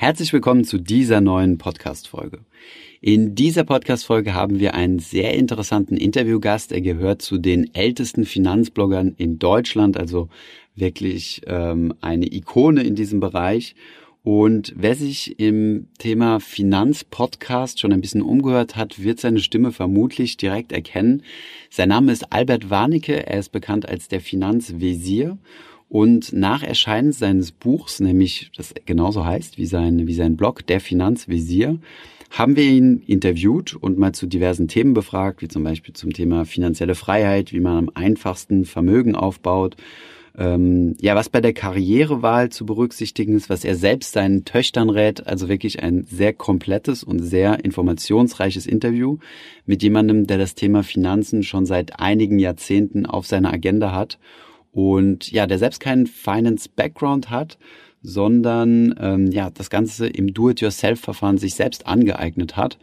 Herzlich willkommen zu dieser neuen Podcast-Folge. In dieser Podcast-Folge haben wir einen sehr interessanten Interviewgast. Er gehört zu den ältesten Finanzbloggern in Deutschland, also wirklich ähm, eine Ikone in diesem Bereich. Und wer sich im Thema Finanzpodcast schon ein bisschen umgehört hat, wird seine Stimme vermutlich direkt erkennen. Sein Name ist Albert Warnecke. Er ist bekannt als der Finanzvisier und nach Erscheinen seines Buchs, nämlich das genauso heißt wie sein, wie sein Blog, der Finanzvisier, haben wir ihn interviewt und mal zu diversen Themen befragt, wie zum Beispiel zum Thema finanzielle Freiheit, wie man am einfachsten Vermögen aufbaut, ähm, ja, was bei der Karrierewahl zu berücksichtigen ist, was er selbst seinen Töchtern rät, also wirklich ein sehr komplettes und sehr informationsreiches Interview mit jemandem, der das Thema Finanzen schon seit einigen Jahrzehnten auf seiner Agenda hat und ja, der selbst keinen Finance-Background hat, sondern ähm, ja, das Ganze im Do-it-yourself-Verfahren sich selbst angeeignet hat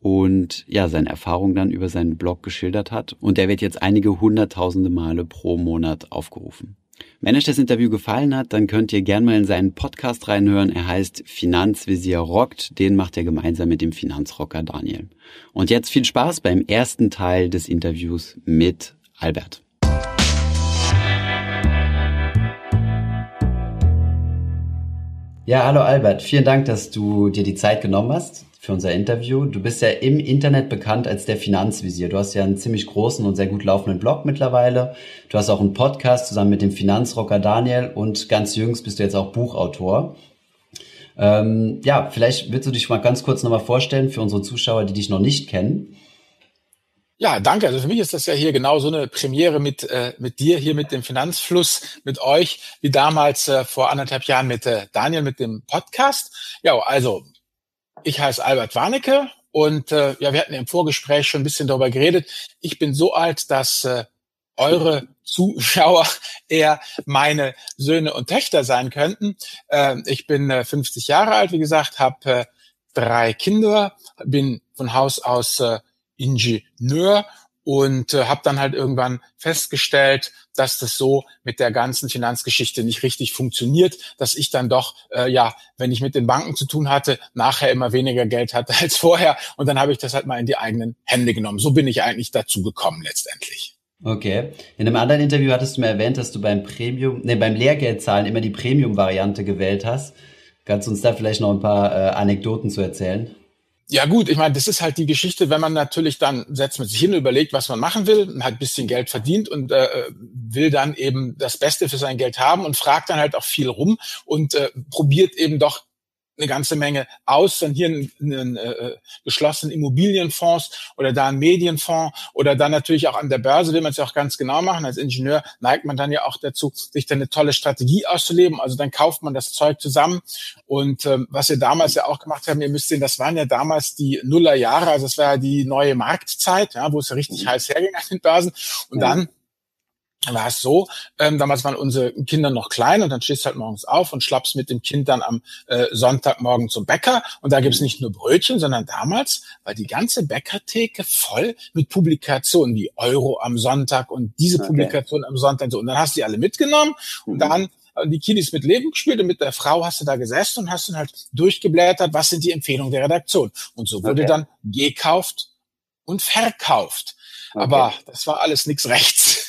und ja, seine Erfahrungen dann über seinen Blog geschildert hat. Und der wird jetzt einige hunderttausende Male pro Monat aufgerufen. Wenn euch das Interview gefallen hat, dann könnt ihr gerne mal in seinen Podcast reinhören. Er heißt Finanzvisier rockt. Den macht er gemeinsam mit dem Finanzrocker Daniel. Und jetzt viel Spaß beim ersten Teil des Interviews mit Albert. Ja, hallo Albert. Vielen Dank, dass du dir die Zeit genommen hast für unser Interview. Du bist ja im Internet bekannt als der Finanzvisier. Du hast ja einen ziemlich großen und sehr gut laufenden Blog mittlerweile. Du hast auch einen Podcast zusammen mit dem Finanzrocker Daniel und ganz jüngst bist du jetzt auch Buchautor. Ähm, ja, vielleicht willst du dich mal ganz kurz nochmal vorstellen für unsere Zuschauer, die dich noch nicht kennen. Ja, danke. Also für mich ist das ja hier genau so eine Premiere mit, äh, mit dir, hier mit dem Finanzfluss, mit euch, wie damals äh, vor anderthalb Jahren mit äh, Daniel mit dem Podcast. Ja, also ich heiße Albert Warnecke und äh, ja, wir hatten im Vorgespräch schon ein bisschen darüber geredet. Ich bin so alt, dass äh, eure Zuschauer eher meine Söhne und Töchter sein könnten. Äh, ich bin äh, 50 Jahre alt, wie gesagt, habe äh, drei Kinder, bin von Haus aus äh, Ingenieur und äh, habe dann halt irgendwann festgestellt, dass das so mit der ganzen Finanzgeschichte nicht richtig funktioniert, dass ich dann doch, äh, ja, wenn ich mit den Banken zu tun hatte, nachher immer weniger Geld hatte als vorher. Und dann habe ich das halt mal in die eigenen Hände genommen. So bin ich eigentlich dazu gekommen letztendlich. Okay. In einem anderen Interview hattest du mir erwähnt, dass du beim Premium, nee, beim Lehrgeldzahlen immer die Premium-Variante gewählt hast. Kannst du uns da vielleicht noch ein paar äh, Anekdoten zu erzählen? Ja gut, ich meine, das ist halt die Geschichte, wenn man natürlich dann setzt mit sich hin und überlegt, was man machen will, hat ein bisschen Geld verdient und äh, will dann eben das Beste für sein Geld haben und fragt dann halt auch viel rum und äh, probiert eben doch eine ganze Menge aus, dann hier einen, einen äh, geschlossenen Immobilienfonds oder da einen Medienfonds oder dann natürlich auch an der Börse will man es ja auch ganz genau machen. Als Ingenieur neigt man dann ja auch dazu, sich dann eine tolle Strategie auszuleben. Also dann kauft man das Zeug zusammen. Und ähm, was wir damals ja auch gemacht haben, ihr müsst sehen, das waren ja damals die Nullerjahre, also das war ja die neue Marktzeit, ja, wo es ja richtig mhm. heiß herging an den Börsen. Und dann war es so, ähm, damals waren unsere Kinder noch klein und dann stehst du halt morgens auf und schlappst mit dem Kind dann am äh, Sonntagmorgen zum Bäcker und da gibt's nicht nur Brötchen, sondern damals war die ganze Bäckertheke voll mit Publikationen wie Euro am Sonntag und diese okay. Publikation am Sonntag so. und dann hast du die alle mitgenommen und mhm. dann äh, die Kiddies mit Leben gespielt und mit der Frau hast du da gesessen und hast dann halt durchgeblättert, was sind die Empfehlungen der Redaktion. Und so wurde okay. dann gekauft und verkauft. Okay. Aber das war alles nichts rechts.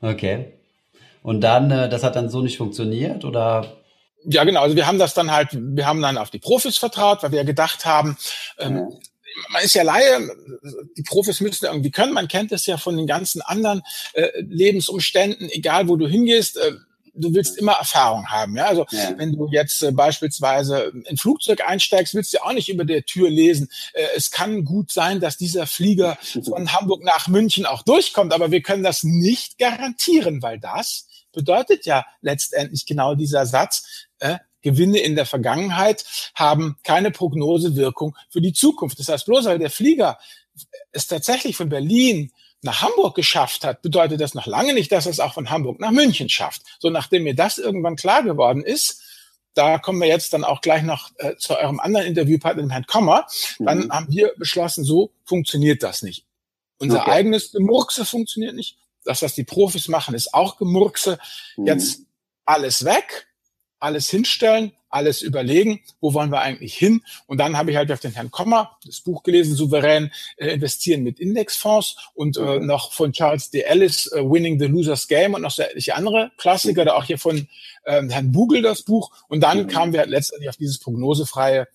Okay. Und dann, äh, das hat dann so nicht funktioniert oder? Ja, genau. Also wir haben das dann halt, wir haben dann auf die Profis vertraut, weil wir gedacht haben, ähm, ja. man ist ja Laie, die Profis müssen irgendwie können. Man kennt es ja von den ganzen anderen äh, Lebensumständen, egal wo du hingehst. Äh, du willst immer Erfahrung haben. Ja? Also ja. wenn du jetzt äh, beispielsweise in Flugzeug einsteigst, willst du ja auch nicht über der Tür lesen. Äh, es kann gut sein, dass dieser Flieger von Hamburg nach München auch durchkommt, aber wir können das nicht garantieren, weil das bedeutet ja letztendlich genau dieser Satz, äh, Gewinne in der Vergangenheit haben keine Prognosewirkung für die Zukunft. Das heißt, bloß weil der Flieger es tatsächlich von Berlin nach Hamburg geschafft hat, bedeutet das noch lange nicht, dass es auch von Hamburg nach München schafft. So nachdem mir das irgendwann klar geworden ist, da kommen wir jetzt dann auch gleich noch äh, zu eurem anderen Interviewpartner, dem Herrn Kommer, dann mhm. haben wir beschlossen, so funktioniert das nicht. Unser okay. eigenes Gemurkse funktioniert nicht. Das, was die Profis machen, ist auch Gemurkse. Mhm. Jetzt alles weg. Alles hinstellen, alles überlegen, wo wollen wir eigentlich hin? Und dann habe ich halt auf den Herrn Kommer das Buch gelesen, souverän äh, investieren mit Indexfonds und äh, mhm. noch von Charles D. Ellis, äh, Winning the Loser's Game und noch so etliche andere Klassiker, da auch hier von äh, Herrn Bugel das Buch. Und dann mhm. kamen wir halt letztendlich auf dieses prognosefreie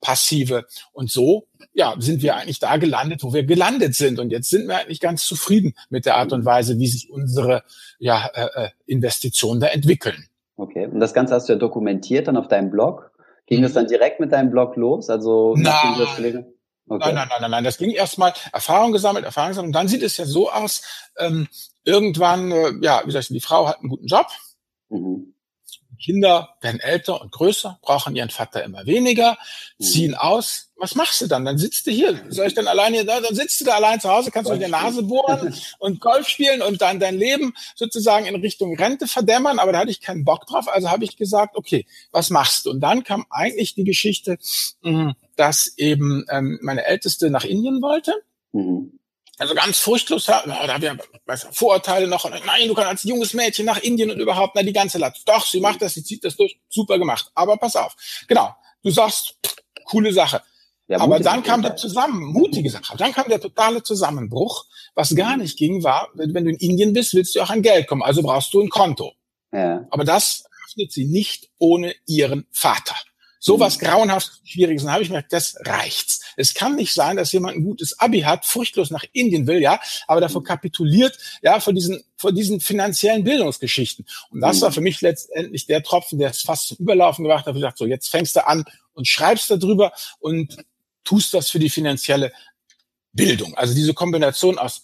passive. Und so, ja, sind wir eigentlich da gelandet, wo wir gelandet sind. Und jetzt sind wir eigentlich ganz zufrieden mit der Art und Weise, wie sich unsere ja, äh, äh Investitionen da entwickeln. Okay. Und das Ganze hast du ja dokumentiert dann auf deinem Blog. Ging mhm. das dann direkt mit deinem Blog los? Also nein. Okay. Nein, nein, nein, nein, nein. Das ging erstmal Erfahrung gesammelt, Erfahrung gesammelt. Und dann sieht es ja so aus, ähm, irgendwann, äh, ja, wie soll ich sagen, die Frau hat einen guten Job. Mhm. Kinder werden älter und größer, brauchen ihren Vater immer weniger, mhm. ziehen aus. Was machst du dann? Dann sitzt du hier. Soll ich dann alleine da? Dann sitzt du da allein zu Hause, kannst du der Nase bohren und Golf spielen und dann dein Leben sozusagen in Richtung Rente verdämmern. Aber da hatte ich keinen Bock drauf. Also habe ich gesagt, okay, was machst du? Und dann kam eigentlich die Geschichte, mm, dass eben ähm, meine Älteste nach Indien wollte. Mhm also ganz furchtlos, da haben wir weiß, Vorurteile noch. Nein, du kannst als junges Mädchen nach Indien und überhaupt, na, die ganze Latz. Doch, sie macht das, sie zieht das durch, super gemacht. Aber pass auf. Genau, du sagst, coole Sache. Ja, Aber dann kam der zusammen, mutige Sache. Dann kam der totale Zusammenbruch. Was gar nicht ging, war, wenn du in Indien bist, willst du auch an Geld kommen. Also brauchst du ein Konto. Ja. Aber das öffnet sie nicht ohne ihren Vater. So was mhm. grauenhaft Schwieriges. Dann habe ich mir gedacht, das reicht's. Es kann nicht sein, dass jemand ein gutes Abi hat, furchtlos nach Indien will, ja, aber davor mhm. kapituliert, ja, vor diesen, vor diesen finanziellen Bildungsgeschichten. Und das war mhm. für mich letztendlich der Tropfen, der es fast zum Überlaufen gemacht hat. Ich dachte, so, jetzt fängst du an und schreibst darüber und tust das für die finanzielle Bildung. Also diese Kombination aus,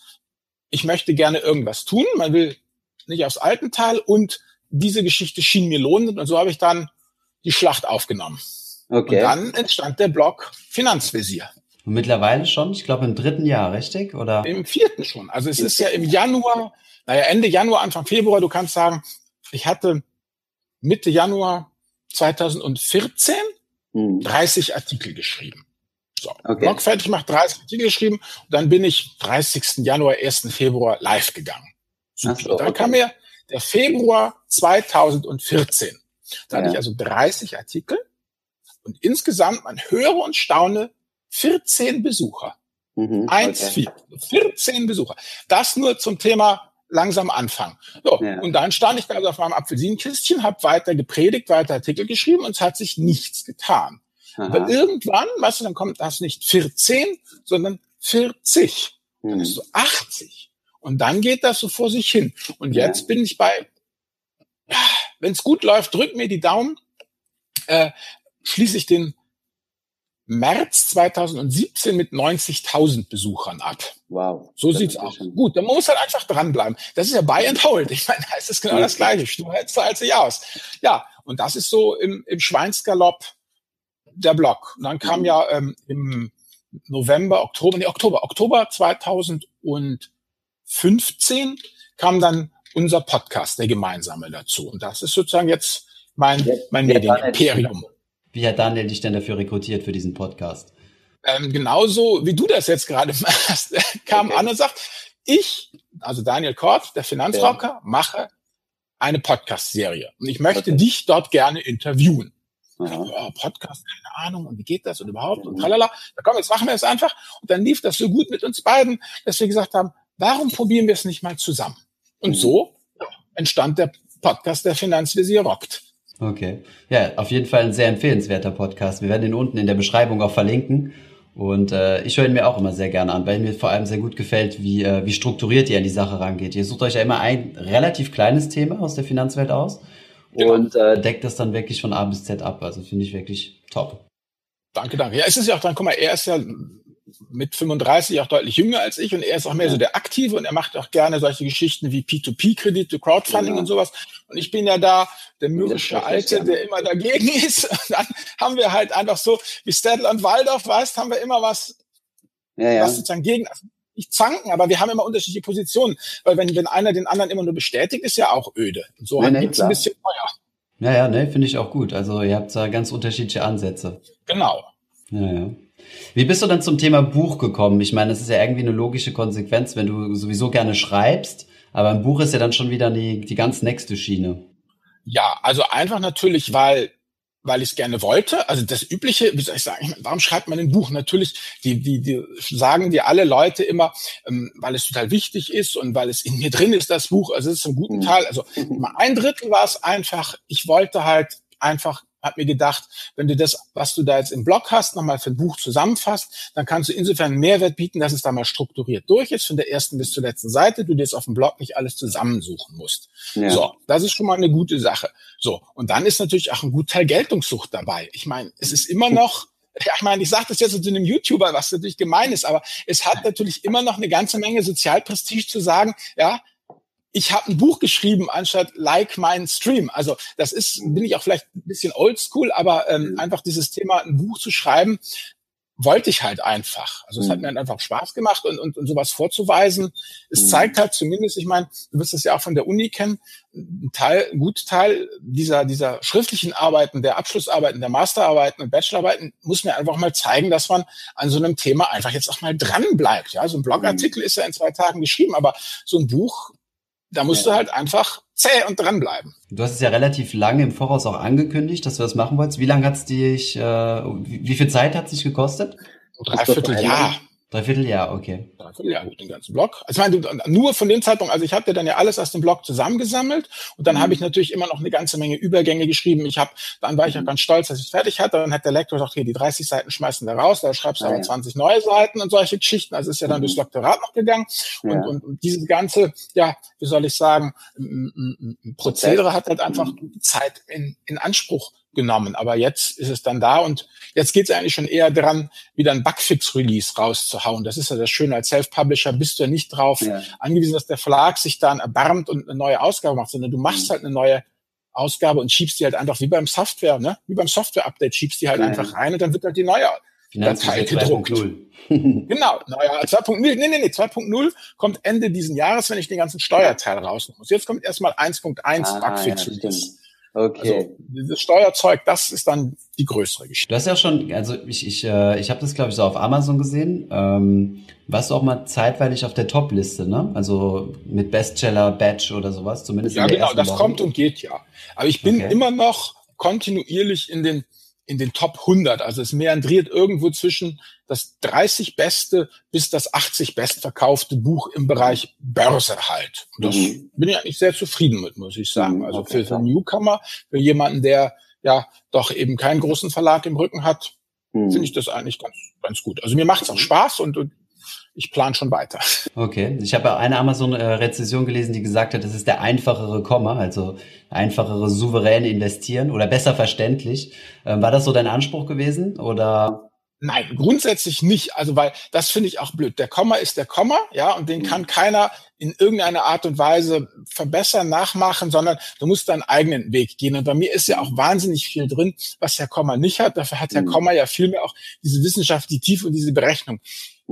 ich möchte gerne irgendwas tun, man will nicht aufs Altenteil und diese Geschichte schien mir lohnend und so habe ich dann die Schlacht aufgenommen. Okay. Und dann entstand der Blog Finanzvisier. Und mittlerweile schon, ich glaube im dritten Jahr, richtig? Oder? Im vierten schon. Also es ist ja im Januar, naja, Ende Januar, Anfang Februar, du kannst sagen, ich hatte Mitte Januar 2014 hm. 30 Artikel geschrieben. So, okay. Blog fertig gemacht, 30 Artikel geschrieben und dann bin ich 30. Januar, 1. Februar live gegangen. Super. So, okay. Dann kam mir der Februar 2014. Da ja. hatte ich also 30 Artikel und insgesamt, man höre und staune, 14 Besucher. Mhm, Eins, okay. vier. 14 Besucher. Das nur zum Thema langsam anfangen. So, ja. Und dann stand ich da also auf meinem Apfelsinenkistchen, habe weiter gepredigt, weiter Artikel geschrieben und es hat sich nichts getan. Aha. Aber irgendwann, weißt du, dann kommt das nicht 14, sondern 40. Mhm. Dann ist so 80. Und dann geht das so vor sich hin. Und jetzt ja. bin ich bei wenn es gut läuft, drück mir die Daumen, äh, schließe ich den März 2017 mit 90.000 Besuchern ab. Wow. So sieht's aus. Gut, dann muss halt einfach dranbleiben. Das ist ja Buy and Hold. Ich meine, da ist es genau das Gleiche. Du hältst halt sich aus. Ja, und das ist so im, im Schweinsgalopp der Block. Und dann kam mhm. ja ähm, im November, Oktober, nee, Oktober, Oktober 2015 kam dann unser Podcast, der gemeinsame dazu. Und das ist sozusagen jetzt mein, mein Medienimperium. Wie hat Daniel dich denn dafür rekrutiert für diesen Podcast? Ähm, genauso wie du das jetzt gerade machst, kam okay. an und sagt, ich, also Daniel Kort, der Finanzrocker, ja. mache eine Podcast-Serie. Und ich möchte okay. dich dort gerne interviewen. Oh, Podcast, keine Ahnung, und wie geht das und überhaupt und mhm. tralala. Da komm, jetzt machen wir es einfach. Und dann lief das so gut mit uns beiden, dass wir gesagt haben, warum probieren wir es nicht mal zusammen? Und so entstand der Podcast der Finanzvisier rockt. Okay. Ja, auf jeden Fall ein sehr empfehlenswerter Podcast. Wir werden ihn unten in der Beschreibung auch verlinken. Und äh, ich höre ihn mir auch immer sehr gerne an, weil mir vor allem sehr gut gefällt, wie, äh, wie strukturiert ihr an die Sache rangeht. Ihr sucht euch ja immer ein relativ kleines Thema aus der Finanzwelt aus genau. und äh, deckt das dann wirklich von A bis Z ab. Also finde ich wirklich top. Danke, danke. Ja, es ist ja auch dann, guck mal, er ist ja mit 35 auch deutlich jünger als ich und er ist auch mehr so der Aktive und er macht auch gerne solche Geschichten wie P2P-Kredite, Crowdfunding ja. und sowas. Und ich bin ja da der mürrische Alte, der immer dagegen ist. Und dann haben wir halt einfach so, wie Stedel und Waldorf, weißt, haben wir immer was, ja, ja. was sozusagen gegen, also nicht zanken, aber wir haben immer unterschiedliche Positionen. Weil wenn, wenn einer den anderen immer nur bestätigt, ist ja auch öde. Und so nee, nee, gibt's ein bisschen Feuer. Ja, ja, ne, finde ich auch gut. Also ihr habt da ganz unterschiedliche Ansätze. Genau. Ja, ja. Wie bist du dann zum Thema Buch gekommen? Ich meine, das ist ja irgendwie eine logische Konsequenz, wenn du sowieso gerne schreibst, aber ein Buch ist ja dann schon wieder die, die ganz nächste Schiene. Ja, also einfach natürlich, weil weil ich es gerne wollte. Also das übliche, wie soll ich sagen, warum schreibt man ein Buch? Natürlich, die, die, die sagen dir alle Leute immer, ähm, weil es total wichtig ist und weil es in mir drin ist, das Buch. Also es ist ein guten mhm. Teil. Also ein Drittel war es einfach, ich wollte halt einfach habe mir gedacht, wenn du das, was du da jetzt im Blog hast, nochmal für ein Buch zusammenfasst, dann kannst du insofern einen Mehrwert bieten, dass es da mal strukturiert durch ist, von der ersten bis zur letzten Seite, du dir jetzt auf dem Blog nicht alles zusammensuchen musst. Ja. So, das ist schon mal eine gute Sache. So, und dann ist natürlich auch ein gut Teil Geltungssucht dabei. Ich meine, es ist immer noch ja, ich meine, ich sage das jetzt zu einem YouTuber, was natürlich gemein ist, aber es hat natürlich immer noch eine ganze Menge Sozialprestige zu sagen, ja, ich habe ein Buch geschrieben anstatt like mein Stream. Also das ist, bin ich auch vielleicht ein bisschen oldschool, aber ähm, mhm. einfach dieses Thema, ein Buch zu schreiben, wollte ich halt einfach. Also es hat mhm. mir halt einfach Spaß gemacht und, und, und sowas vorzuweisen. Es mhm. zeigt halt zumindest, ich meine, du wirst das ja auch von der Uni kennen, ein Teil, ein gut Teil dieser, dieser schriftlichen Arbeiten, der Abschlussarbeiten, der Masterarbeiten und Bachelorarbeiten muss mir einfach mal zeigen, dass man an so einem Thema einfach jetzt auch mal dran bleibt. Ja, so ein Blogartikel ist ja in zwei Tagen geschrieben, aber so ein Buch da musst ja. du halt einfach zäh und dranbleiben. Du hast es ja relativ lange im Voraus auch angekündigt, dass du das machen wolltest. Wie lange hat es dich, äh, wie, wie viel Zeit hat es dich gekostet? Dreiviertel Jahr. Dreiviertel Jahr, okay. Dreiviertel Jahr, den ganzen Blog. Also ich meine, nur von dem Zeitpunkt, also ich habe dann ja alles aus dem Blog zusammengesammelt und dann mhm. habe ich natürlich immer noch eine ganze Menge Übergänge geschrieben. Ich habe, dann war ich ja mhm. ganz stolz, dass ich fertig hatte. Dann hat der Lektor gesagt, hier, die 30 Seiten schmeißen wir raus, da schreibst du ah, aber ja. 20 neue Seiten und solche Geschichten. Also ist ja dann mhm. durchs Doktorat noch gegangen. Ja. Und, und, und diese ganze, ja, wie soll ich sagen, Prozedere hat halt einfach mhm. Zeit in, in Anspruch genommen. Aber jetzt ist es dann da und jetzt geht es eigentlich schon eher dran, wieder ein Bugfix-Release rauszuhauen. Das ist ja das Schöne. Als Self-Publisher bist du ja nicht drauf ja. angewiesen, dass der Verlag sich dann erbarmt und eine neue Ausgabe macht, sondern du machst mhm. halt eine neue Ausgabe und schiebst die halt einfach wie beim Software, ne? Wie beim Software-Update schiebst die halt ja. einfach rein und dann wird halt die neue Datei gedruckt. genau, naja, 2.0, nee, nee, nee, 2.0 kommt Ende diesen Jahres, wenn ich den ganzen Steuerteil rausnehme. muss. Jetzt kommt erstmal 1.1 ah, Bugfix Release. Ja, Okay. Also dieses Steuerzeug, das ist dann die größere Geschichte. Du hast ja schon, also ich, ich, äh, ich habe das, glaube ich, so auf Amazon gesehen. Ähm, warst du auch mal zeitweilig auf der Top-Liste, ne? Also mit Bestseller, Badge oder sowas, zumindest. Ja, genau, das Woche. kommt und geht ja. Aber ich bin okay. immer noch kontinuierlich in den in den Top 100. Also es meandriert irgendwo zwischen das 30 beste bis das 80 bestverkaufte Buch im Bereich Börse halt. Und das mhm. bin ich eigentlich sehr zufrieden mit, muss ich sagen. Mhm, also okay, für, für Newcomer, für jemanden, der ja doch eben keinen großen Verlag im Rücken hat, mhm. finde ich das eigentlich ganz, ganz gut. Also mir macht es auch mhm. Spaß und, und ich plane schon weiter. Okay, ich habe eine Amazon-Rezession gelesen, die gesagt hat, das ist der einfachere Komma, also einfachere souverän investieren oder besser verständlich. Ähm, war das so dein Anspruch gewesen oder? Nein, grundsätzlich nicht. Also weil das finde ich auch blöd. Der Komma ist der Komma, ja, und den mhm. kann keiner in irgendeiner Art und Weise verbessern, nachmachen, sondern du musst deinen eigenen Weg gehen. Und bei mir ist ja auch wahnsinnig viel drin, was der Komma nicht hat. Dafür hat der mhm. Komma ja vielmehr auch diese Wissenschaft, die Tiefe und diese Berechnung.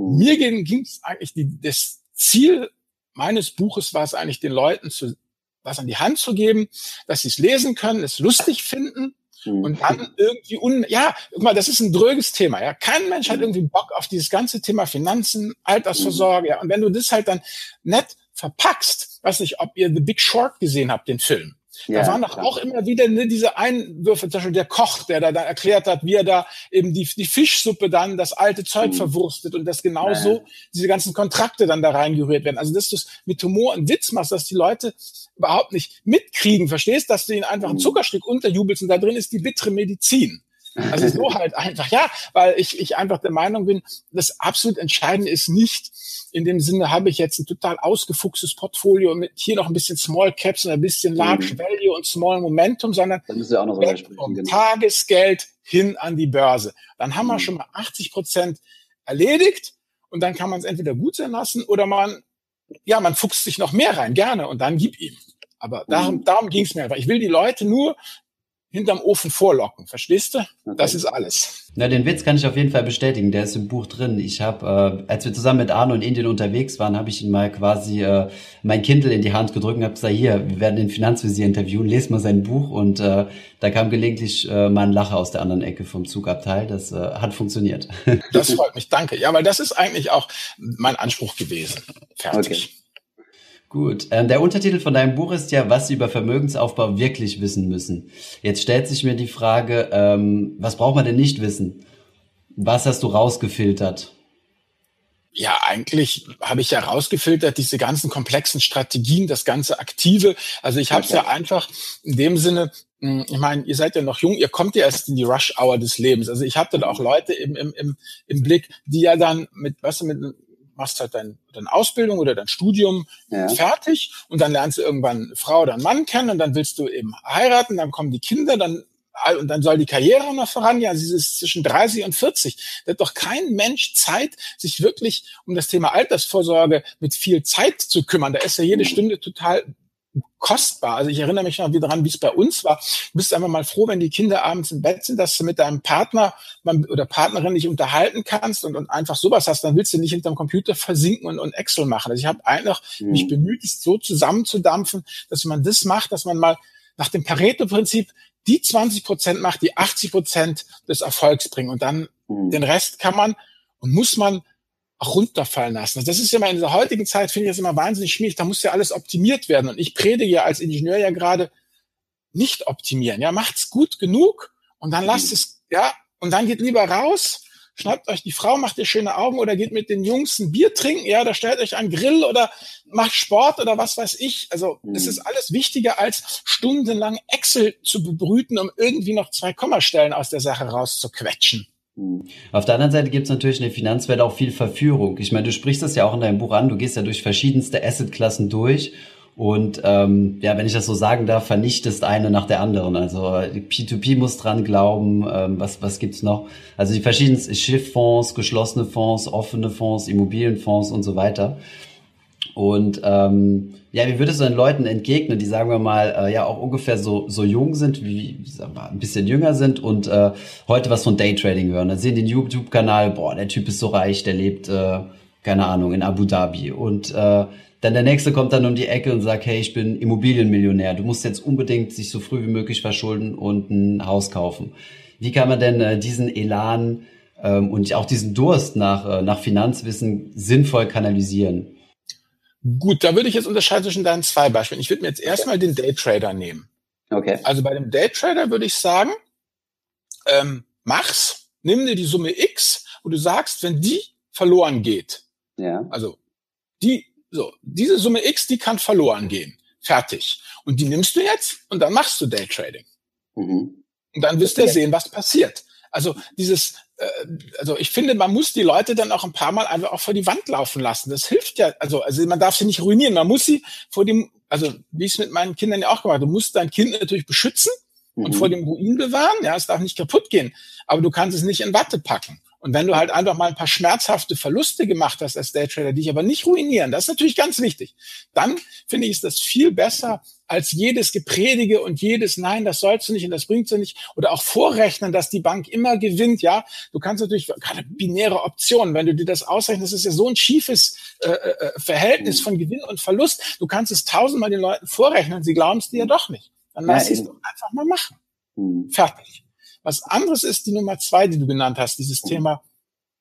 Mhm. Mir ging es eigentlich, die, das Ziel meines Buches war es eigentlich, den Leuten zu, was an die Hand zu geben, dass sie es lesen können, es lustig finden mhm. und dann irgendwie un, ja, guck mal, das ist ein dröges Thema, ja. Kein Mensch hat mhm. irgendwie Bock auf dieses ganze Thema Finanzen, Altersvorsorge, ja. Und wenn du das halt dann nett verpackst, weiß nicht, ob ihr The Big Short gesehen habt, den Film. Ja, da waren doch auch immer wieder ne, diese Einwürfe, zum Beispiel der Koch, der da dann erklärt hat, wie er da eben die, die Fischsuppe dann, das alte Zeug mhm. verwurstet und das genauso ja. diese ganzen Kontrakte dann da reingerührt werden. Also, dass du es mit Humor und Witz machst, dass die Leute überhaupt nicht mitkriegen, verstehst, dass du ihnen einfach ein mhm. Zuckerstück unterjubelst und da drin ist die bittere Medizin. Also so halt einfach, ja, weil ich, ich einfach der Meinung bin, das absolut Entscheidende ist nicht, in dem Sinne habe ich jetzt ein total ausgefuchstes Portfolio mit hier noch ein bisschen Small Caps und ein bisschen Large mhm. Value und Small Momentum, sondern vom genau. Tagesgeld hin an die Börse. Dann haben mhm. wir schon mal 80 Prozent erledigt und dann kann man es entweder gut sein lassen oder man, ja, man fuchst sich noch mehr rein, gerne und dann gib ihm. Aber darum, mhm. darum ging es mir einfach. Ich will die Leute nur hinterm Ofen vorlocken. Verstehst du? Okay. Das ist alles. Na, den Witz kann ich auf jeden Fall bestätigen. Der ist im Buch drin. Ich habe, äh, als wir zusammen mit Arno in Indien unterwegs waren, habe ich ihn mal quasi äh, mein Kindle in die Hand gedrückt und habe gesagt, hier, wir werden den Finanzvisier interviewen, les mal sein Buch. Und äh, da kam gelegentlich äh, mal ein Lacher aus der anderen Ecke vom Zugabteil. Das äh, hat funktioniert. Das freut mich, danke. Ja, weil das ist eigentlich auch mein Anspruch gewesen. Fertig. Okay. Gut. Ähm, der Untertitel von deinem Buch ist ja, was Sie über Vermögensaufbau wirklich wissen müssen. Jetzt stellt sich mir die Frage, ähm, was braucht man denn nicht wissen? Was hast du rausgefiltert? Ja, eigentlich habe ich ja rausgefiltert diese ganzen komplexen Strategien, das ganze Aktive. Also ich habe es ja einfach in dem Sinne, hm, ich meine, ihr seid ja noch jung, ihr kommt ja erst in die Rush-Hour des Lebens. Also ich habe dann auch Leute im, im, im, im Blick, die ja dann mit, was mit machst halt dein, deine Ausbildung oder dein Studium ja. fertig und dann lernst du irgendwann eine Frau oder einen Mann kennen und dann willst du eben heiraten, dann kommen die Kinder, dann und dann soll die Karriere noch voran, ja, sie ist zwischen 30 und 40. Da hat doch kein Mensch Zeit, sich wirklich um das Thema Altersvorsorge mit viel Zeit zu kümmern. Da ist ja jede Stunde total kostbar. Also ich erinnere mich noch wieder daran, wie es bei uns war. Du bist einfach mal froh, wenn die Kinder abends im Bett sind, dass du mit deinem Partner oder Partnerin dich unterhalten kannst und, und einfach sowas hast. Dann willst du nicht hinterm Computer versinken und, und Excel machen. Also ich habe einfach mhm. mich bemüht, es so zusammenzudampfen, dass man das macht, dass man mal nach dem Pareto-Prinzip die 20 Prozent macht, die 80 Prozent des Erfolgs bringen. Und dann mhm. den Rest kann man und muss man runterfallen lassen. Also das ist ja mal in der heutigen Zeit, finde ich das immer wahnsinnig schwierig. Da muss ja alles optimiert werden. Und ich predige ja als Ingenieur ja gerade nicht optimieren. Ja, macht's gut genug und dann lasst mhm. es, ja, und dann geht lieber raus, schnappt euch die Frau, macht ihr schöne Augen oder geht mit den Jungs ein Bier trinken, ja, da stellt euch einen Grill oder macht Sport oder was weiß ich. Also, mhm. es ist alles wichtiger als stundenlang Excel zu bebrüten, um irgendwie noch zwei Kommastellen aus der Sache rauszuquetschen. Hm. Auf der anderen Seite gibt es natürlich in der Finanzwelt auch viel Verführung. Ich meine, du sprichst das ja auch in deinem Buch an, du gehst ja durch verschiedenste Assetklassen durch und ähm, ja, wenn ich das so sagen darf, vernichtest eine nach der anderen. Also P2P muss dran glauben, ähm, was, was gibt's noch? Also die verschiedensten Schifffonds, geschlossene Fonds, offene Fonds, Immobilienfonds und so weiter. Und ähm, ja, wie würdest du den Leuten entgegnen, die sagen wir mal äh, ja auch ungefähr so so jung sind, wie sagen wir, ein bisschen jünger sind und äh, heute was von Daytrading hören? Dann sehen den YouTube-Kanal, boah, der Typ ist so reich, der lebt äh, keine Ahnung in Abu Dhabi und äh, dann der nächste kommt dann um die Ecke und sagt, hey, ich bin Immobilienmillionär, du musst jetzt unbedingt sich so früh wie möglich verschulden und ein Haus kaufen. Wie kann man denn äh, diesen Elan ähm, und auch diesen Durst nach, äh, nach Finanzwissen sinnvoll kanalisieren? Gut, da würde ich jetzt unterscheiden zwischen deinen zwei Beispielen. Ich würde mir jetzt erstmal den Daytrader nehmen. Okay. Also bei dem Daytrader würde ich sagen, ähm, mach's, nimm dir die Summe X, wo du sagst, wenn die verloren geht, ja. also die, so, diese Summe X, die kann verloren gehen. Fertig. Und die nimmst du jetzt und dann machst du Daytrading. Mhm. Und dann wirst du ja sehen, was passiert. Also dieses, also ich finde, man muss die Leute dann auch ein paar Mal einfach auch vor die Wand laufen lassen. Das hilft ja, also, also man darf sie nicht ruinieren. Man muss sie vor dem, also wie ich es mit meinen Kindern ja auch gemacht habe, du musst dein Kind natürlich beschützen mhm. und vor dem Ruin bewahren. Ja, es darf nicht kaputt gehen, aber du kannst es nicht in Watte packen. Und wenn du halt einfach mal ein paar schmerzhafte Verluste gemacht hast als Daytrader, die dich aber nicht ruinieren, das ist natürlich ganz wichtig, dann finde ich, ist das viel besser als jedes Gepredige und jedes Nein, das sollst du nicht und das bringst du nicht. Oder auch vorrechnen, dass die Bank immer gewinnt. Ja, du kannst natürlich gerade binäre Optionen, wenn du dir das ausrechnest, ist ja so ein schiefes äh, äh, Verhältnis von Gewinn und Verlust. Du kannst es tausendmal den Leuten vorrechnen, sie glauben es dir ja doch nicht. Dann lass es doch einfach mal machen. Mhm. Fertig. Was anderes ist die Nummer zwei, die du genannt hast, dieses mhm. Thema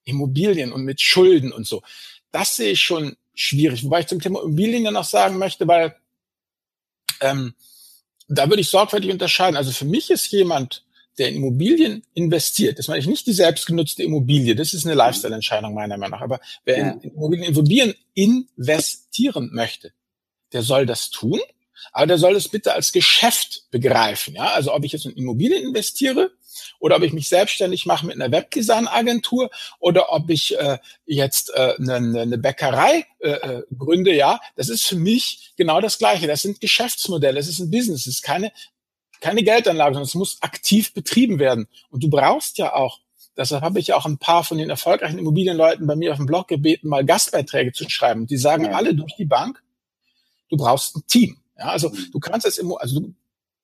Immobilien und mit Schulden und so. Das sehe ich schon schwierig. Wobei ich zum Thema Immobilien ja noch sagen möchte, weil ähm, da würde ich sorgfältig unterscheiden. Also für mich ist jemand, der in Immobilien investiert, das meine ich nicht die selbstgenutzte Immobilie, das ist eine Lifestyle-Entscheidung meiner Meinung nach, aber wer ja. in Immobilien, Immobilien investieren möchte, der soll das tun, aber der soll es bitte als Geschäft begreifen. Ja? Also ob ich jetzt in Immobilien investiere oder ob ich mich selbstständig mache mit einer Webdesign-Agentur oder ob ich äh, jetzt äh, eine, eine Bäckerei äh, äh, gründe, ja, das ist für mich genau das Gleiche. Das sind Geschäftsmodelle, es ist ein Business, es ist keine, keine Geldanlage, sondern es muss aktiv betrieben werden. Und du brauchst ja auch Deshalb habe ich ja auch ein paar von den erfolgreichen Immobilienleuten bei mir auf dem Blog gebeten, mal Gastbeiträge zu schreiben. Die sagen ja. alle durch die Bank, du brauchst ein Team. Ja, also mhm. du kannst es immer, also du,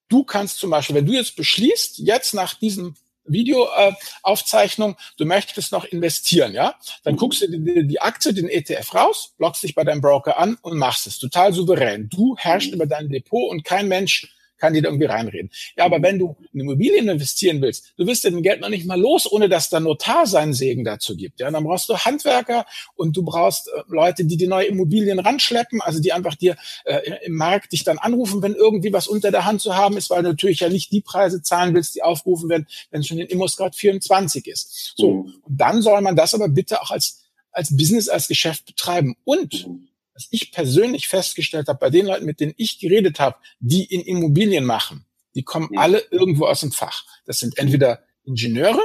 du kannst zum Beispiel, wenn du jetzt beschließt, jetzt nach diesem Videoaufzeichnung, äh, du möchtest noch investieren, ja, dann mhm. guckst du die, die Aktie, den ETF raus, loggst dich bei deinem Broker an und machst es. Total souverän. Du herrschst mhm. über dein Depot und kein Mensch kann dir da irgendwie reinreden. Ja, aber wenn du in Immobilien investieren willst, du wirst dir dein Geld noch nicht mal los, ohne dass der Notar seinen Segen dazu gibt. Ja, dann brauchst du Handwerker und du brauchst äh, Leute, die die neue Immobilien ranschleppen, also die einfach dir äh, im Markt dich dann anrufen, wenn irgendwie was unter der Hand zu haben ist, weil du natürlich ja nicht die Preise zahlen willst, die aufgerufen werden, wenn es schon in ImmoScout 24 ist. So. Mhm. Und dann soll man das aber bitte auch als, als Business, als Geschäft betreiben. Und mhm was ich persönlich festgestellt habe, bei den Leuten, mit denen ich geredet habe, die in Immobilien machen, die kommen ja. alle irgendwo aus dem Fach. Das sind entweder Ingenieure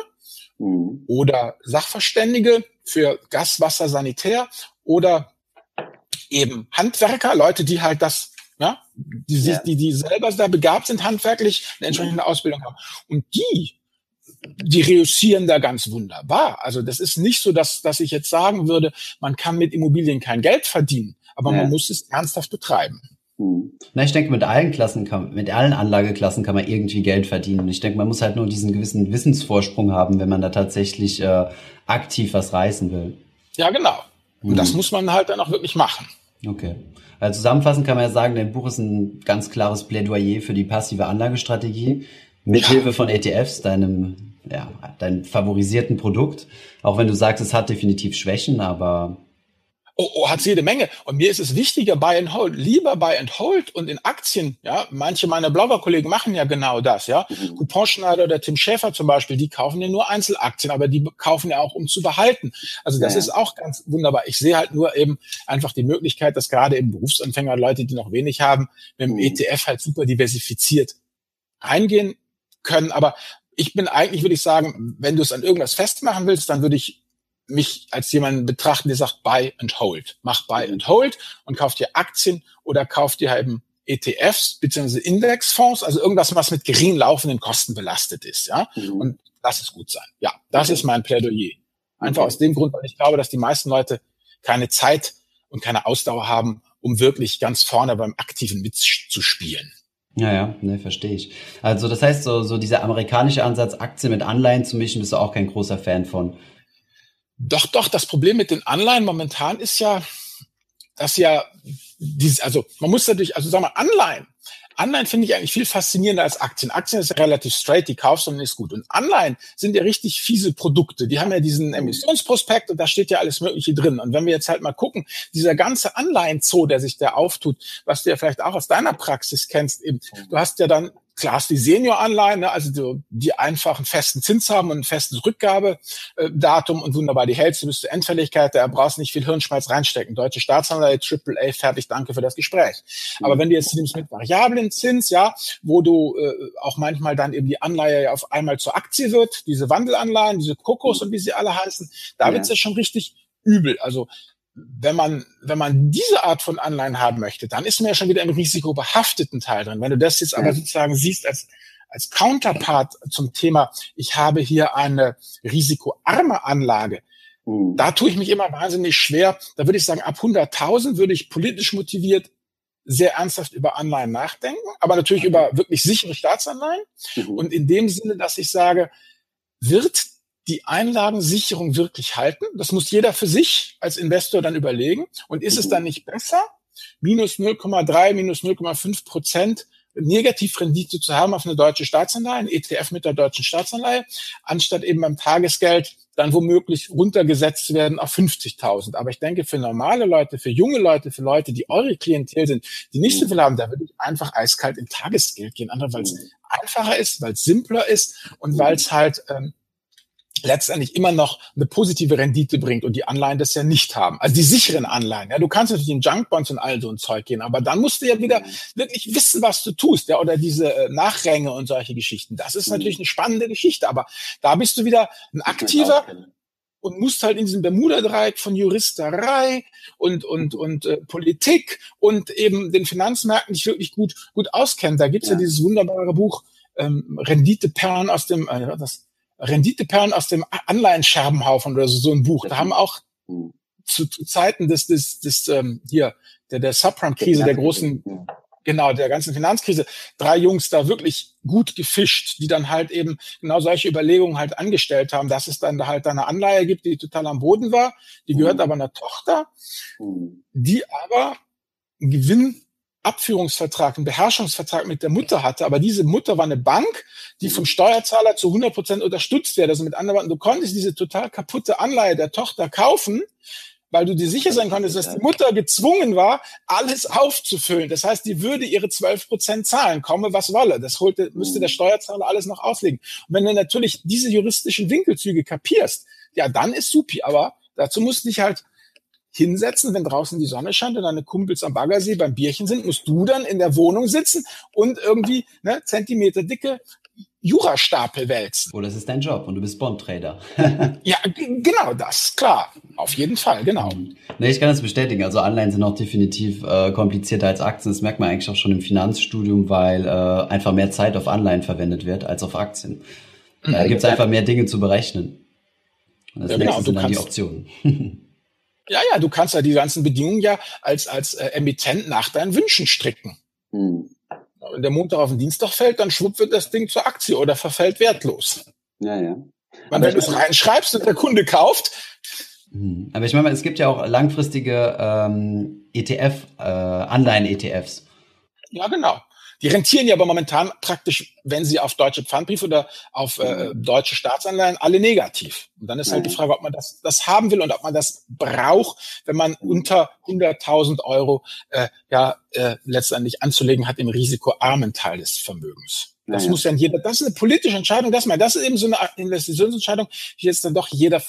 mhm. oder Sachverständige für Gas, Wasser, Sanitär oder eben Handwerker, Leute, die halt das, ja, die, ja. die, die selber da begabt sind, handwerklich eine entsprechende Ausbildung haben. Und die die reüssieren da ganz wunderbar. Also das ist nicht so, dass, dass ich jetzt sagen würde, man kann mit Immobilien kein Geld verdienen aber ja. man muss es ernsthaft betreiben. Hm. Na, ich denke, mit allen Klassen kann, mit allen Anlageklassen kann man irgendwie Geld verdienen. Und ich denke, man muss halt nur diesen gewissen Wissensvorsprung haben, wenn man da tatsächlich äh, aktiv was reißen will. Ja, genau. Und mhm. das muss man halt dann auch wirklich machen. Okay. Also zusammenfassend kann man ja sagen, dein Buch ist ein ganz klares Plädoyer für die passive Anlagestrategie. Mithilfe ja. von ETFs, deinem, ja, deinem favorisierten Produkt. Auch wenn du sagst, es hat definitiv Schwächen, aber Oh, oh, hat jede Menge. Und mir ist es wichtiger, Buy and Hold. Lieber Buy and Hold und in Aktien, ja. Manche meiner Blogger-Kollegen machen ja genau das, ja. Mhm. Couponschneider oder Tim Schäfer zum Beispiel, die kaufen ja nur Einzelaktien, aber die kaufen ja auch, um zu behalten. Also das ja. ist auch ganz wunderbar. Ich sehe halt nur eben einfach die Möglichkeit, dass gerade eben Berufsanfänger, Leute, die noch wenig haben, mit dem mhm. ETF halt super diversifiziert reingehen können. Aber ich bin eigentlich, würde ich sagen, wenn du es an irgendwas festmachen willst, dann würde ich mich als jemanden betrachten, der sagt Buy and Hold. Mach Buy and Hold und kauf dir Aktien oder kauf dir eben ETFs bzw. Indexfonds, also irgendwas, was mit gering laufenden Kosten belastet ist, ja. Mhm. Und lass es gut sein. Ja, das okay. ist mein Plädoyer. Einfach okay. aus dem Grund, weil ich glaube, dass die meisten Leute keine Zeit und keine Ausdauer haben, um wirklich ganz vorne beim aktiven mitzuspielen. Ja, ja, ne, verstehe ich. Also das heißt, so, so dieser amerikanische Ansatz, Aktien mit Anleihen zu mischen, bist du auch kein großer Fan von. Doch, doch, das Problem mit den Anleihen momentan ist ja, dass ja, diese, also man muss natürlich, also sagen wir Anleihen. Anleihen finde ich eigentlich viel faszinierender als Aktien. Aktien ist relativ straight, die kaufst du und ist gut. Und Anleihen sind ja richtig fiese Produkte. Die haben ja diesen Emissionsprospekt und da steht ja alles Mögliche drin. Und wenn wir jetzt halt mal gucken, dieser ganze Anleihenzoo, der sich da auftut, was du ja vielleicht auch aus deiner Praxis kennst, eben, du hast ja dann Klar hast die Senioranleihen, ne, also die, die einfachen festen Zins haben und ein festes Rückgabedatum und wunderbar, die hältst du bis zur Endfälligkeit, da brauchst du nicht viel Hirnschmalz reinstecken. Deutsche Staatsanleihe, AAA, fertig, danke für das Gespräch. Aber wenn du jetzt nimmst mit variablen Zins, ja, wo du äh, auch manchmal dann eben die Anleihe ja auf einmal zur Aktie wird, diese Wandelanleihen, diese Kokos und wie sie alle heißen, da wird's ja schon richtig übel. Also wenn man, wenn man diese Art von Anleihen haben möchte, dann ist man ja schon wieder im risikobehafteten Teil drin. Wenn du das jetzt aber sozusagen siehst als, als Counterpart zum Thema, ich habe hier eine risikoarme Anlage, mhm. da tue ich mich immer wahnsinnig schwer. Da würde ich sagen, ab 100.000 würde ich politisch motiviert sehr ernsthaft über Anleihen nachdenken, aber natürlich mhm. über wirklich sichere Staatsanleihen. Mhm. Und in dem Sinne, dass ich sage, wird die Einlagensicherung wirklich halten? Das muss jeder für sich als Investor dann überlegen. Und ist es dann nicht besser, minus 0,3, minus 0,5 Prozent Negativrendite zu haben auf eine deutsche Staatsanleihe, ein ETF mit der deutschen Staatsanleihe, anstatt eben beim Tagesgeld dann womöglich runtergesetzt zu werden auf 50.000. Aber ich denke, für normale Leute, für junge Leute, für Leute, die eure Klientel sind, die nicht so viel haben, da würde ich einfach eiskalt in Tagesgeld gehen. Einfach weil es einfacher ist, weil es simpler ist und weil es halt ähm, letztendlich immer noch eine positive Rendite bringt und die Anleihen das ja nicht haben. Also die sicheren Anleihen. Ja, du kannst natürlich in Junkbonds und all so ein Zeug gehen, aber dann musst du ja wieder wirklich wissen, was du tust, ja, oder diese äh, Nachränge und solche Geschichten. Das ist mhm. natürlich eine spannende Geschichte, aber da bist du wieder ein aktiver und musst halt in diesem Bermuda-Dreieck von Juristerei und und und äh, Politik und eben den Finanzmärkten nicht wirklich gut gut auskennen. Da gibt's ja, ja dieses wunderbare Buch ähm, Renditeperlen aus dem äh, das Renditeperlen aus dem Anleihenscherbenhaufen oder so, so ein Buch. Da haben auch zu, zu Zeiten des, des, des ähm, hier, der, der Subprime-Krise, der großen, genau, der ganzen Finanzkrise, drei Jungs da wirklich gut gefischt, die dann halt eben genau solche Überlegungen halt angestellt haben, dass es dann da halt eine Anleihe gibt, die total am Boden war, die gehört mhm. aber einer Tochter, mhm. die aber einen Gewinn Abführungsvertrag, einen Beherrschungsvertrag mit der Mutter hatte, aber diese Mutter war eine Bank, die vom Steuerzahler zu 100 Prozent unterstützt wird. Also mit anderen Worten, du konntest diese total kaputte Anleihe der Tochter kaufen, weil du dir sicher sein konntest, dass die Mutter gezwungen war, alles aufzufüllen. Das heißt, die würde ihre 12 Prozent zahlen, komme was wolle. Das holte, müsste der Steuerzahler alles noch auslegen. Und wenn du natürlich diese juristischen Winkelzüge kapierst, ja, dann ist supi. Aber dazu musst du dich halt hinsetzen, wenn draußen die Sonne scheint und deine Kumpels am Baggersee beim Bierchen sind, musst du dann in der Wohnung sitzen und irgendwie ne, Zentimeter dicke Jurastapel wälzen. Oh, es ist dein Job und du bist Bond-Trader. ja, genau das, klar. Auf jeden Fall, genau. Mhm. Ne, ich kann das bestätigen. Also Anleihen sind auch definitiv äh, komplizierter als Aktien. Das merkt man eigentlich auch schon im Finanzstudium, weil äh, einfach mehr Zeit auf Anleihen verwendet wird als auf Aktien. Mhm. Da gibt es einfach mehr Dinge zu berechnen. Und das ja, genau. sind dann die Optionen. Ja, ja, du kannst ja die ganzen Bedingungen ja als, als äh, Emittent nach deinen Wünschen stricken. Hm. Wenn der Montag auf den Dienstag fällt, dann schwupp wird das Ding zur Aktie oder verfällt wertlos. Ja, ja. Wenn du es reinschreibst und der Kunde kauft. Hm. Aber ich meine, es gibt ja auch langfristige ähm, ETF, äh, Anleihen-ETFs. Ja, genau. Die rentieren ja aber momentan praktisch, wenn sie auf deutsche Pfandbriefe oder auf äh, mhm. deutsche Staatsanleihen, alle negativ. Und dann ist halt die Frage, ob man das, das haben will und ob man das braucht, wenn man unter 100.000 Euro äh, ja äh, letztendlich anzulegen hat im risikoarmen Teil des Vermögens. Das muss ja jeder, das ist eine politische Entscheidung, das mal, das ist eben so eine Investitionsentscheidung, die jetzt dann doch jeder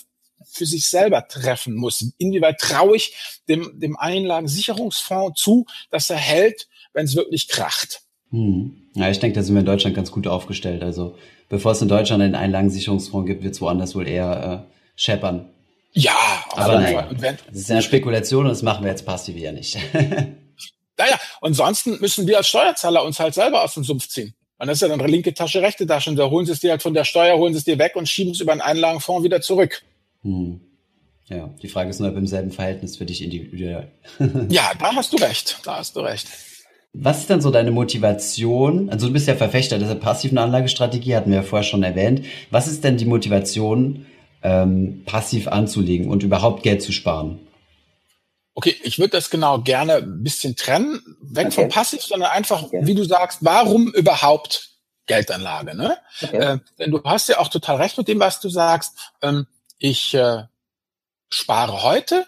für sich selber treffen muss. Inwieweit traue ich dem, dem Einlagensicherungsfonds zu, dass er hält, wenn es wirklich kracht? Hm. Ja, ich denke, da sind wir in Deutschland ganz gut aufgestellt. Also bevor es in Deutschland einen Einlagensicherungsfonds gibt, wird es woanders wohl eher äh, scheppern. Ja, aber nein, das ist ja eine Spekulation und das machen wir jetzt passiv ja nicht. naja, ansonsten müssen wir als Steuerzahler uns halt selber aus dem Sumpf ziehen. Und das ist ja dann linke Tasche, rechte Tasche. Und da holen sie es dir halt von der Steuer, holen sie es dir weg und schieben es über einen Einlagenfonds wieder zurück. Hm. Ja, die Frage ist nur, ob im selben Verhältnis für dich individuell. ja, da hast du recht. Da hast du recht. Was ist denn so deine Motivation? Also du bist ja Verfechter dieser passiven Anlagestrategie, hatten wir ja vorher schon erwähnt. Was ist denn die Motivation, ähm, passiv anzulegen und überhaupt Geld zu sparen? Okay, ich würde das genau gerne ein bisschen trennen, weg okay. von passiv, sondern einfach, okay. wie du sagst, warum überhaupt Geldanlage? Ne? Okay. Äh, denn du hast ja auch total recht mit dem, was du sagst. Ähm, ich äh, spare heute,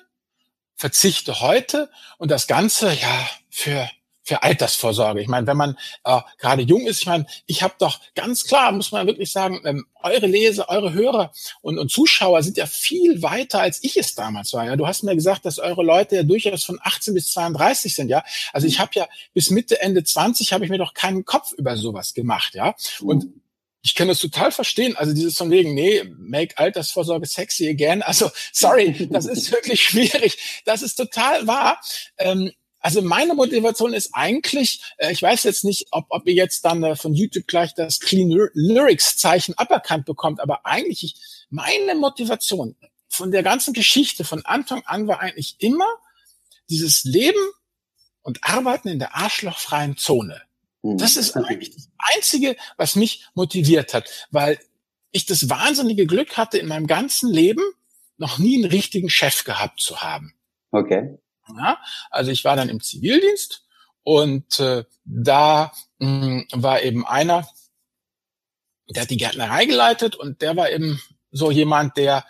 verzichte heute und das Ganze ja für für Altersvorsorge. Ich meine, wenn man äh, gerade jung ist, ich meine, ich habe doch ganz klar, muss man wirklich sagen, ähm, eure Leser, eure Hörer und, und Zuschauer sind ja viel weiter, als ich es damals war. Ja, du hast mir gesagt, dass eure Leute ja durchaus von 18 bis 32 sind. Ja, also ich habe ja bis Mitte Ende 20 habe ich mir doch keinen Kopf über sowas gemacht. Ja, und ich kann das total verstehen. Also dieses von wegen, nee, make Altersvorsorge sexy again. Also sorry, das ist wirklich schwierig. Das ist total wahr. Ähm, also meine Motivation ist eigentlich, äh, ich weiß jetzt nicht, ob, ob ihr jetzt dann äh, von YouTube gleich das Clean Lyrics Zeichen aberkannt bekommt, aber eigentlich ich, meine Motivation von der ganzen Geschichte von Anfang an war eigentlich immer dieses Leben und Arbeiten in der arschlochfreien Zone. Mhm. Das ist eigentlich das Einzige, was mich motiviert hat, weil ich das wahnsinnige Glück hatte, in meinem ganzen Leben noch nie einen richtigen Chef gehabt zu haben. Okay. Ja, also ich war dann im Zivildienst und äh, da mh, hm, war eben einer, der hat die Gärtnerei geleitet und der war eben so jemand, der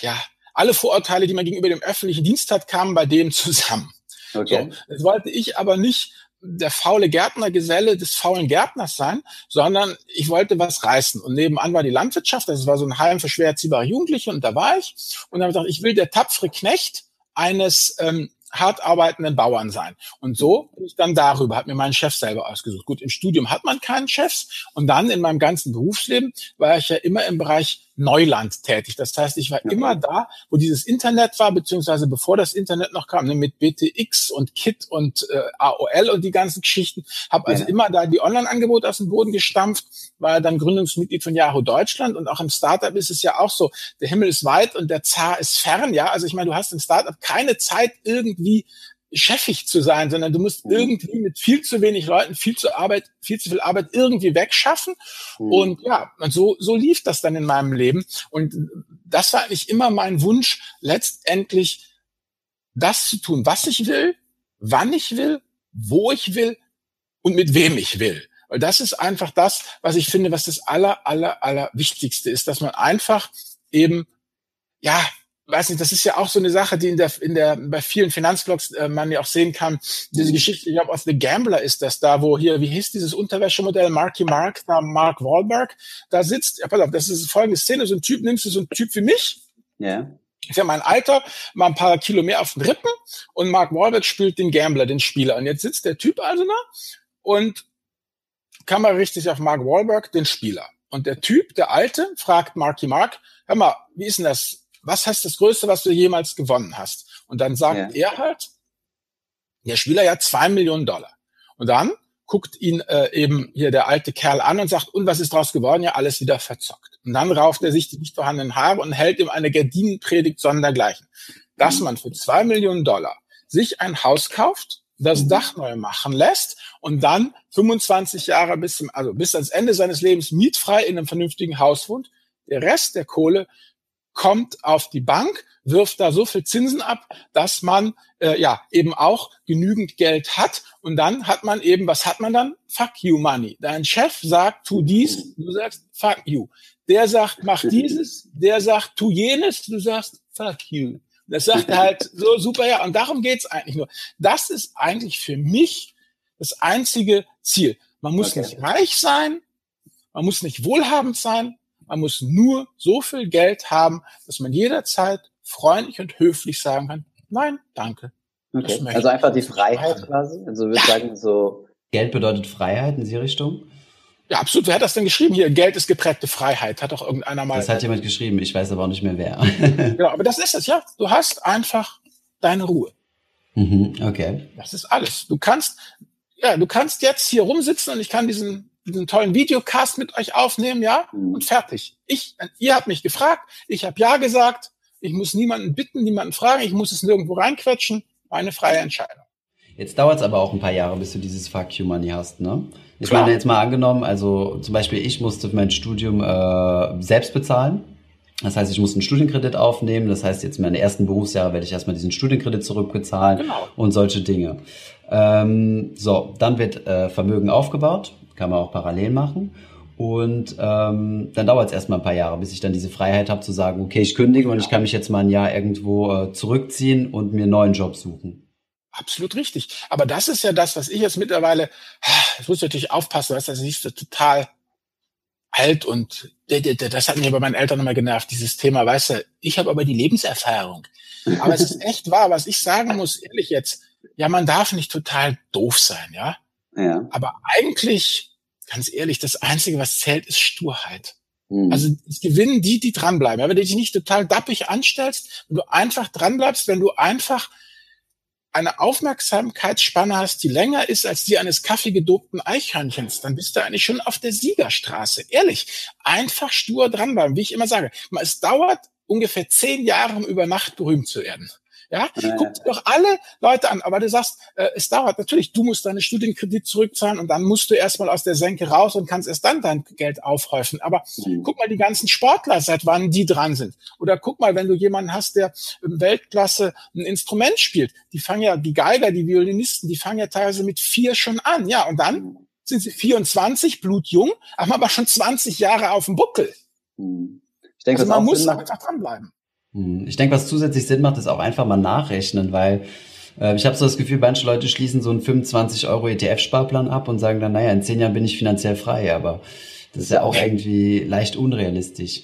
ja alle Vorurteile, die man gegenüber dem öffentlichen Dienst hat, kamen bei dem zusammen. Okay. So, das wollte ich aber nicht der faule Gärtnergeselle des faulen Gärtners sein, sondern ich wollte was reißen. Und nebenan war die Landwirtschaft, das war so ein Heim für schwer erziehbare Jugendliche und da war ich. Und dann habe ich gedacht, ich will der tapfere Knecht eines ähm, hart arbeitenden Bauern sein. Und so bin ich dann darüber, hat mir mein Chef selber ausgesucht. Gut, im Studium hat man keinen Chefs und dann in meinem ganzen Berufsleben war ich ja immer im Bereich Neuland tätig. Das heißt, ich war ja. immer da, wo dieses Internet war, beziehungsweise bevor das Internet noch kam, ne, mit BTX und KIT und äh, AOL und die ganzen Geschichten, habe also ja. immer da die Online-Angebote aus dem Boden gestampft, war dann Gründungsmitglied von Yahoo Deutschland und auch im Startup ist es ja auch so, der Himmel ist weit und der Zar ist fern, ja, also ich meine, du hast im Startup keine Zeit irgendwie chefig zu sein, sondern du musst mhm. irgendwie mit viel zu wenig Leuten viel zu Arbeit, viel zu viel Arbeit irgendwie wegschaffen. Mhm. Und ja, und so, so lief das dann in meinem Leben. Und das war eigentlich immer mein Wunsch, letztendlich das zu tun, was ich will, wann ich will wo ich will und mit wem ich will. Weil das ist einfach das, was ich finde, was das aller, aller, aller Wichtigste ist, dass man einfach eben, ja, weiß nicht, das ist ja auch so eine Sache, die in der, in der, bei vielen Finanzblogs äh, man ja auch sehen kann. Diese Geschichte, ich glaube, aus The Gambler ist das da, wo hier, wie hieß dieses Unterwäschemodell, Marky Mark, da Mark Wahlberg, da sitzt, ja, pass auf, das ist folgende Szene, so ein Typ, nimmst du so einen Typ wie mich, ja. Ich habe mein Alter, mal ein paar Kilo mehr auf den Rippen und Mark Wahlberg spielt den Gambler, den Spieler. Und jetzt sitzt der Typ also da und Kamera richtig auf Mark Wahlberg, den Spieler. Und der Typ, der Alte, fragt Marky Mark, hör mal, wie ist denn das? Was heißt das Größte, was du jemals gewonnen hast? Und dann sagt ja. er halt, der Spieler ja zwei Millionen Dollar. Und dann guckt ihn äh, eben hier der alte Kerl an und sagt, und was ist draus geworden? Ja, alles wieder verzockt. Und dann rauft er sich die nicht vorhandenen Haare und hält ihm eine Gardinenpredigt sondergleichen. Dass man für zwei Millionen Dollar sich ein Haus kauft, das mhm. Dach neu machen lässt und dann 25 Jahre bis zum, also bis ans Ende seines Lebens mietfrei in einem vernünftigen Haus wohnt. Der Rest der Kohle kommt auf die Bank, wirft da so viel Zinsen ab, dass man äh, ja eben auch genügend Geld hat und dann hat man eben, was hat man dann? Fuck you money. Dein Chef sagt, tu dies, du sagst fuck you. Der sagt, mach dieses, der sagt, tu jenes, du sagst fuck you. Das sagt er halt so super, ja. Und darum geht's eigentlich nur. Das ist eigentlich für mich das einzige Ziel. Man muss okay. nicht reich sein, man muss nicht wohlhabend sein, man muss nur so viel Geld haben, dass man jederzeit freundlich und höflich sagen kann, nein, danke. Okay. Also einfach die Freiheit quasi. Also wir ja. sagen so. Geld bedeutet Freiheit in die Richtung? Ja, absolut. Wer hat das denn geschrieben? Hier, Geld ist geprägte Freiheit. Hat doch irgendeiner mal. Das hat jemand geschrieben. Ich weiß aber auch nicht mehr wer. genau, aber das ist es, ja. Du hast einfach deine Ruhe. Mhm, okay. Das ist alles. Du kannst, ja, du kannst jetzt hier rumsitzen und ich kann diesen, diesen tollen Videocast mit euch aufnehmen, ja, mhm. und fertig. Ich, ihr habt mich gefragt, ich habe ja gesagt, ich muss niemanden bitten, niemanden fragen, ich muss es nirgendwo reinquetschen, meine freie Entscheidung. Jetzt dauert es aber auch ein paar Jahre, bis du dieses Fuck You Money hast, ne? Ich Klar. meine, jetzt mal angenommen, also zum Beispiel ich musste mein Studium äh, selbst bezahlen. Das heißt, ich muss einen Studienkredit aufnehmen. Das heißt, jetzt in meinen ersten Berufsjahre werde ich erstmal diesen Studienkredit zurückbezahlen genau. und solche Dinge. Ähm, so, dann wird äh, Vermögen aufgebaut, kann man auch parallel machen. Und ähm, dann dauert es erstmal ein paar Jahre, bis ich dann diese Freiheit habe zu sagen, okay, ich kündige und ich kann mich jetzt mal ein Jahr irgendwo äh, zurückziehen und mir einen neuen Job suchen. Absolut richtig. Aber das ist ja das, was ich jetzt mittlerweile, das muss ich natürlich aufpassen, weißt, das ist so total alt und das hat mir bei meinen Eltern immer genervt, dieses Thema, weißt du, ich habe aber die Lebenserfahrung. Aber es ist echt wahr, was ich sagen muss, ehrlich jetzt, ja, man darf nicht total doof sein, ja. Ja. Aber eigentlich, ganz ehrlich, das Einzige, was zählt, ist Sturheit. Mhm. Also es gewinnen die, die dranbleiben. Ja, wenn du dich nicht total dappig anstellst, wenn du einfach dranbleibst, wenn du einfach eine Aufmerksamkeitsspanne hast, die länger ist als die eines kaffeegedobten Eichhörnchens, dann bist du eigentlich schon auf der Siegerstraße. Ehrlich, einfach stur dranbleiben, wie ich immer sage. Es dauert ungefähr zehn Jahre, um über Nacht berühmt zu werden. Ja, ja. guck dir doch alle Leute an. Aber du sagst, äh, es dauert natürlich, du musst deine Studienkredit zurückzahlen und dann musst du erstmal aus der Senke raus und kannst erst dann dein Geld aufhäufen. Aber mhm. guck mal die ganzen Sportler, seit wann die dran sind. Oder guck mal, wenn du jemanden hast, der im Weltklasse ein Instrument spielt, die fangen ja, die Geiger, die Violinisten, die fangen ja teilweise mit vier schon an. Ja, und dann mhm. sind sie 24, blutjung, haben aber schon 20 Jahre auf dem Buckel. Mhm. Ich denke, also man muss einfach dranbleiben. Hm. Ich denke, was zusätzlich Sinn macht, ist auch einfach mal nachrechnen, weil äh, ich habe so das Gefühl, manche Leute schließen so einen 25 Euro ETF-Sparplan ab und sagen dann, naja, in zehn Jahren bin ich finanziell frei, aber das ist ja auch irgendwie leicht unrealistisch.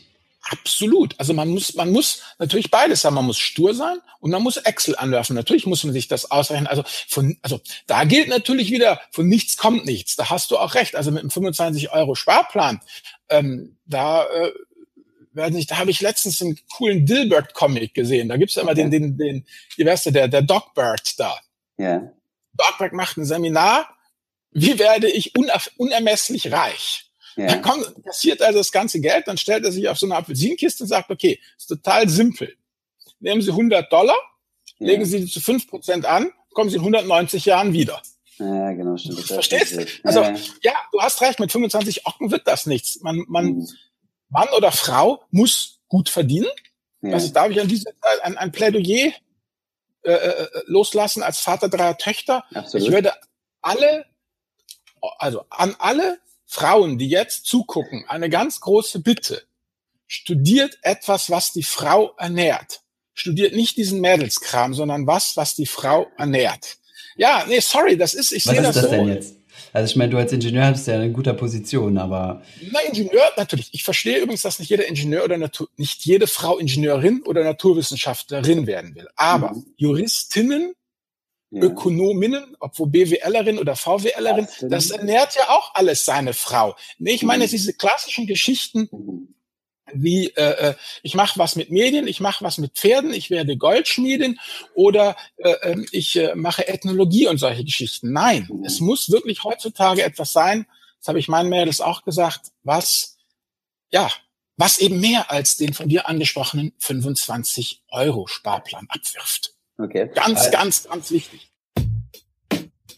Absolut. Also man muss, man muss natürlich beides haben. Man muss stur sein und man muss Excel anwerfen. Natürlich muss man sich das ausrechnen. Also von, also da gilt natürlich wieder, von nichts kommt nichts. Da hast du auch recht. Also mit einem 25 Euro Sparplan, ähm, da äh, weiß nicht, da habe ich letztens einen coolen Dilbert-Comic gesehen. Da gibt's immer okay. den, den, den, wie weißt du, der, der Dogbird da. Ja. Dogbird macht ein Seminar, wie werde ich unermesslich reich? Ja. Dann kommt, passiert also das ganze Geld, dann stellt er sich auf so eine Apfelsinkiste und sagt, okay, ist total simpel. Nehmen Sie 100 Dollar, ja. legen Sie die zu 5 Prozent an, kommen Sie in 190 Jahren wieder. Ja, genau, stimmt. Verstehst du? Also, ja. ja, du hast recht, mit 25 Ocken wird das nichts. Man, man, mhm. Mann oder Frau muss gut verdienen. Ja. Also darf ich an dieser Zeit ein, ein Plädoyer äh, äh, loslassen als Vater dreier Töchter. Absolut. Ich würde alle, also an alle Frauen, die jetzt zugucken, eine ganz große Bitte. Studiert etwas, was die Frau ernährt. Studiert nicht diesen Mädelskram, sondern was, was die Frau ernährt. Ja, nee, sorry, das ist, ich sehe das, das so. Denn jetzt? Also ich meine, du als Ingenieur bist ja in guter Position, aber. Na, Ingenieur, natürlich. Ich verstehe übrigens, dass nicht jeder Ingenieur oder Natur, nicht jede Frau Ingenieurin oder Naturwissenschaftlerin werden will. Aber mhm. Juristinnen, ja. Ökonominnen, obwohl BWLerin oder VWLerin, das ernährt ja auch alles seine Frau. Nee, ich meine, mhm. diese klassischen Geschichten, mhm wie äh, äh, ich mache was mit Medien, ich mache was mit Pferden, ich werde Goldschmiedin oder äh, ähm, ich äh, mache Ethnologie und solche Geschichten. Nein, es muss wirklich heutzutage etwas sein, das habe ich meinen Mädels auch gesagt, was ja, was eben mehr als den von dir angesprochenen 25 Euro Sparplan abwirft. Okay. Ganz, also, ganz, ganz wichtig.